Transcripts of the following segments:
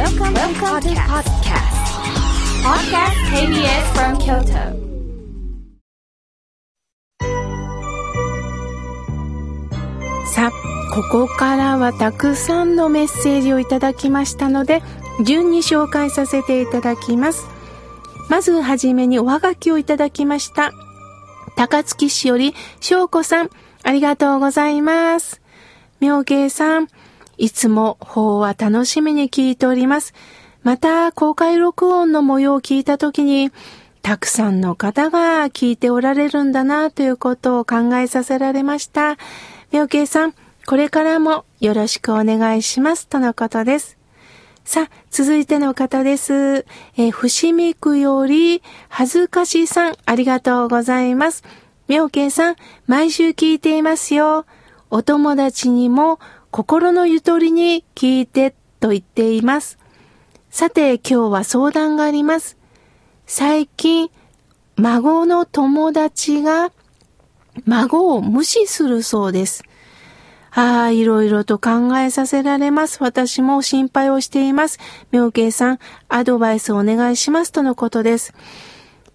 Welcome, Welcome to podcast. Podcast KBS from Kyoto. さあ、ここからはたくさんのメッセージをいただきましたので、順に紹介させていただきます。まずはじめにおはがきをいただきました。高槻市より翔子さん、ありがとうございます。妙慶さん、いつも法は楽しみに聞いております。また、公開録音の模様を聞いたときに、たくさんの方が聞いておられるんだなということを考えさせられました。妙慶さん、これからもよろしくお願いします。とのことです。さあ、続いての方です。えー、伏見区より、恥ずかしさん、ありがとうございます。妙慶さん、毎週聞いていますよ。お友達にも、心のゆとりに聞いて、と言っています。さて、今日は相談があります。最近、孫の友達が、孫を無視するそうです。ああ、いろいろと考えさせられます。私も心配をしています。妙慶さん、アドバイスをお願いします。とのことです。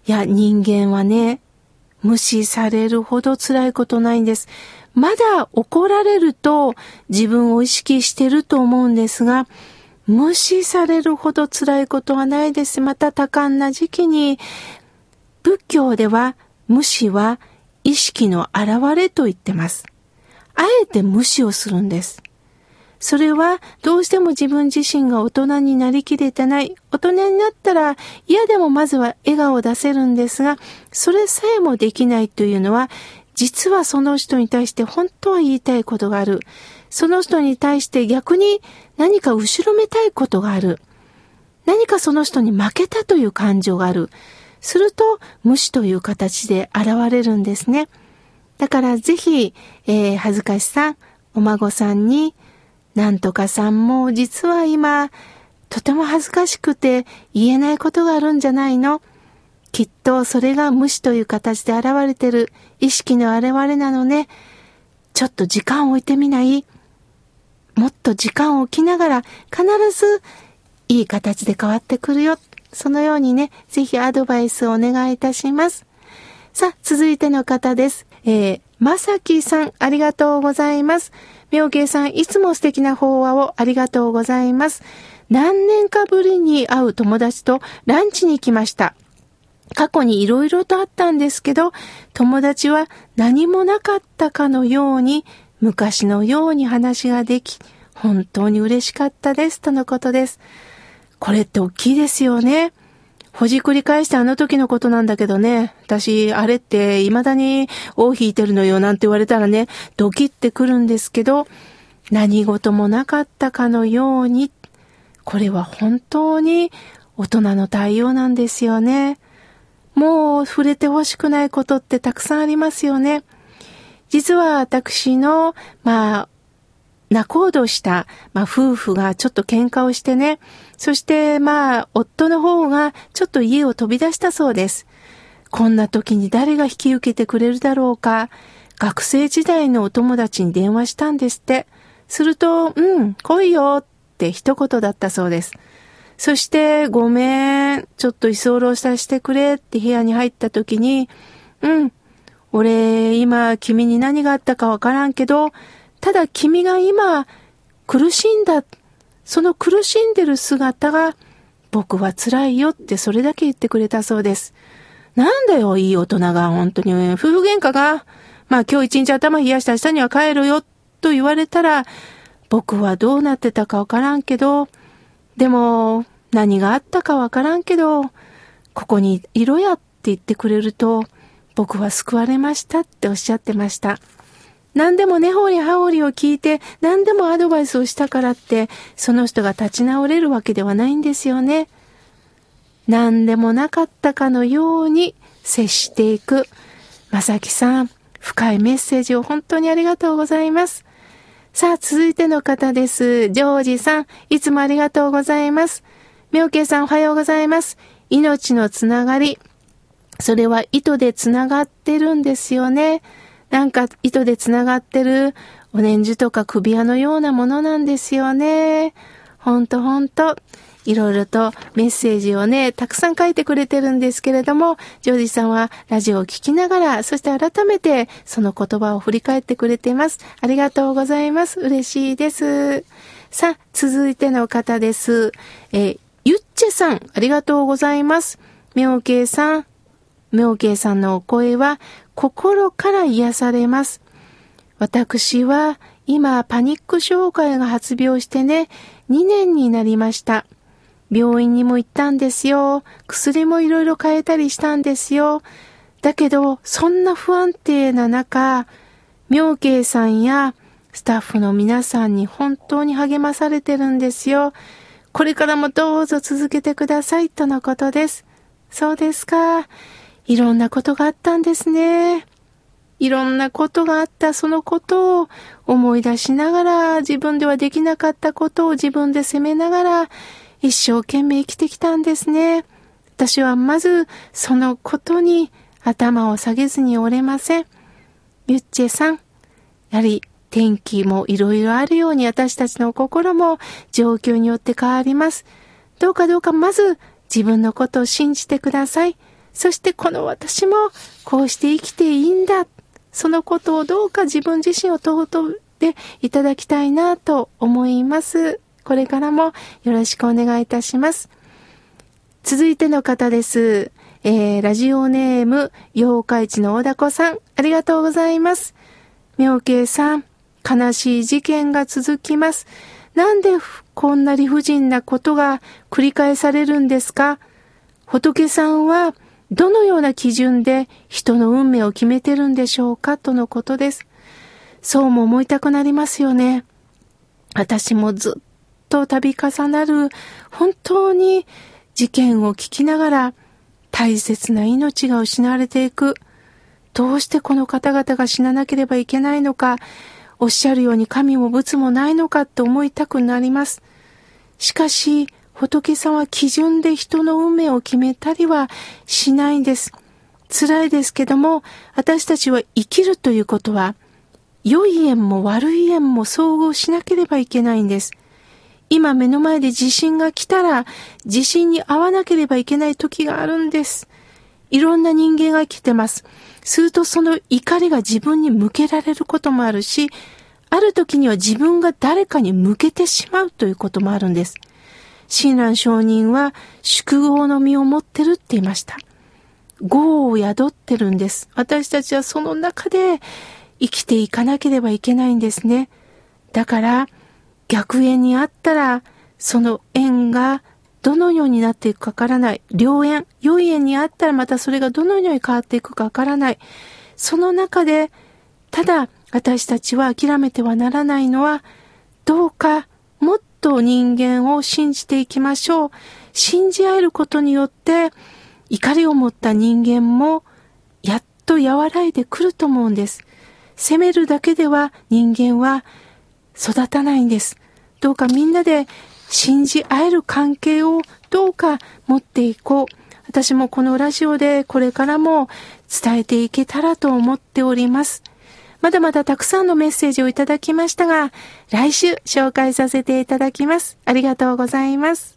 いや、人間はね、無視されるほど辛いことないんです。まだ怒られると自分を意識してると思うんですが、無視されるほど辛いことはないです。また多感な時期に、仏教では無視は意識の現れと言ってます。あえて無視をするんです。それはどうしても自分自身が大人になりきれてない。大人になったら嫌でもまずは笑顔を出せるんですが、それさえもできないというのは、実はその人に対して本当は言いたいことがある。その人に対して逆に何か後ろめたいことがある。何かその人に負けたという感情がある。すると無視という形で現れるんですね。だからぜひ、えー、恥ずかしさん、お孫さんに、なんとかさんも実は今、とても恥ずかしくて言えないことがあるんじゃないの？きっとそれが無視という形で現れてる意識の現れなのね。ちょっと時間を置いてみない？もっと時間を置きながら必ずいい形で変わってくるよ。そのようにね、ぜひアドバイスをお願いいたします。さあ、続いての方です。えー、まさきさん、ありがとうございます。妙慶さん、いつも素敵な法話をありがとうございます。何年かぶりに会う友達とランチに行きました。過去に色々とあったんですけど、友達は何もなかったかのように、昔のように話ができ、本当に嬉しかったです、とのことです。これって大きいですよね。ほじくり返してあの時のことなんだけどね、私、あれって未だに尾を引いてるのよなんて言われたらね、ドキってくるんですけど、何事もなかったかのように、これは本当に大人の対応なんですよね。もう触れてほしくないことってたくさんありますよね。実は私の、まあ、仲人した、まあ、夫婦がちょっと喧嘩をしてね、そして、まあ、夫の方がちょっと家を飛び出したそうです。こんな時に誰が引き受けてくれるだろうか。学生時代のお友達に電話したんですって。すると、うん、来いよって一言だったそうです。そして、ごめん、ちょっと居候させてくれって部屋に入った時に、うん、俺、今、君に何があったかわからんけど、ただ君が今、苦しんだ、その苦しんでる姿が、僕は辛いよってそれだけ言ってくれたそうです。なんだよ、いい大人が、本当に。夫婦喧嘩が、まあ今日一日頭冷やした明日には帰るよ、と言われたら、僕はどうなってたかわからんけど、でも、何があったかわからんけど、ここにいろやって言ってくれると、僕は救われましたっておっしゃってました。何でも根掘り葉掘りを聞いて、何でもアドバイスをしたからって、その人が立ち直れるわけではないんですよね。何でもなかったかのように接していく。まさきさん、深いメッセージを本当にありがとうございます。さあ、続いての方です。ジョージさん、いつもありがとうございます。妙慶さん、おはようございます。命のつながり。それは糸でつながってるんですよね。なんか糸でつながってるお念珠とか首輪のようなものなんですよね。ほんとほんと、いろいろとメッセージをね、たくさん書いてくれてるんですけれども、ジョージさんはラジオを聞きながら、そして改めてその言葉を振り返ってくれています。ありがとうございます。嬉しいです。さあ、続いての方です。えー、ゆっちぇさん、ありがとうございます。妙慶さん、妙慶さんのお声は心から癒されます。私は今パニック障害が発病してね、2年になりました。病院にも行ったんですよ。薬もいろいろ変えたりしたんですよ。だけど、そんな不安定な中、妙慶さんやスタッフの皆さんに本当に励まされてるんですよ。これからもどうぞ続けてくださいとのことです。そうですか。いろんなことがあったんですね。いろんなことがあったそのことを思い出しながら自分ではできなかったことを自分で責めながら一生懸命生きてきたんですね。私はまずそのことに頭を下げずにおれません。ゆっちえさん、やはり天気もいろいろあるように私たちの心も状況によって変わります。どうかどうかまず自分のことを信じてください。そしてこの私もこうして生きていいんだ。そのことをどうか自分自身を尊っていただきたいなと思います。これからもよろしくお願いいたします。続いての方です。えー、ラジオネーム、妖怪地の大子さん、ありがとうございます。妙慶さん、悲しい事件が続きます。なんでこんな理不尽なことが繰り返されるんですか？仏さんはどのような基準で人の運命を決めてるんでしょうかとのことです。そうも思いたくなりますよね。私もずっと度重なる本当に事件を聞きながら大切な命が失われていく。どうしてこの方々が死ななければいけないのか、おっしゃるように神も仏もないのかと思いたくなります。しかし、仏さんは基準で人の運命を決めたりはしないんです。辛いですけども、私たちは生きるということは、良い縁も悪い縁も総合しなければいけないんです。今目の前で地震が来たら、地震に遭わなければいけない時があるんです。いろんな人間が来てます。するとその怒りが自分に向けられることもあるし、ある時には自分が誰かに向けてしまうということもあるんです。親鸞上人は宿業の身を持ってるって言いました。業を宿ってるんです。私たちはその中で生きていかなければいけないんですね。だから、逆縁にあったら、その縁がどのようになっていくかわからない。良縁、良い縁にあったらまたそれがどのように変わっていくかわからない。その中で、ただ私たちは諦めてはならないのは、どうかもっと人間を信じていきましょう。信じ合えることによって、怒りを持った人間も、やっと和らいでくると思うんです。責めるだけでは人間は育たないんです。どうかみんなで信じ合える関係をどうか持っていこう。私もこのラジオでこれからも伝えていけたらと思っております。まだまだたくさんのメッセージをいただきましたが、来週紹介させていただきます。ありがとうございます。